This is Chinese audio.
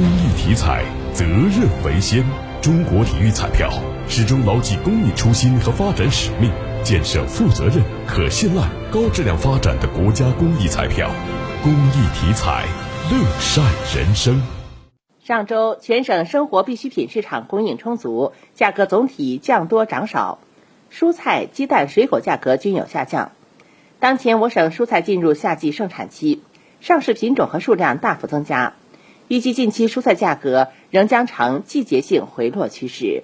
公益体彩，责任为先。中国体育彩票始终牢记公益初心和发展使命，建设负责任、可信赖、高质量发展的国家公益彩票。公益体彩，乐善人生。上周，全省生活必需品市场供应充足，价格总体降多涨少，蔬菜、鸡蛋、水果价格均有下降。当前，我省蔬菜进入夏季盛产期，上市品种和数量大幅增加，预计近期蔬菜价格仍将呈季节性回落趋势。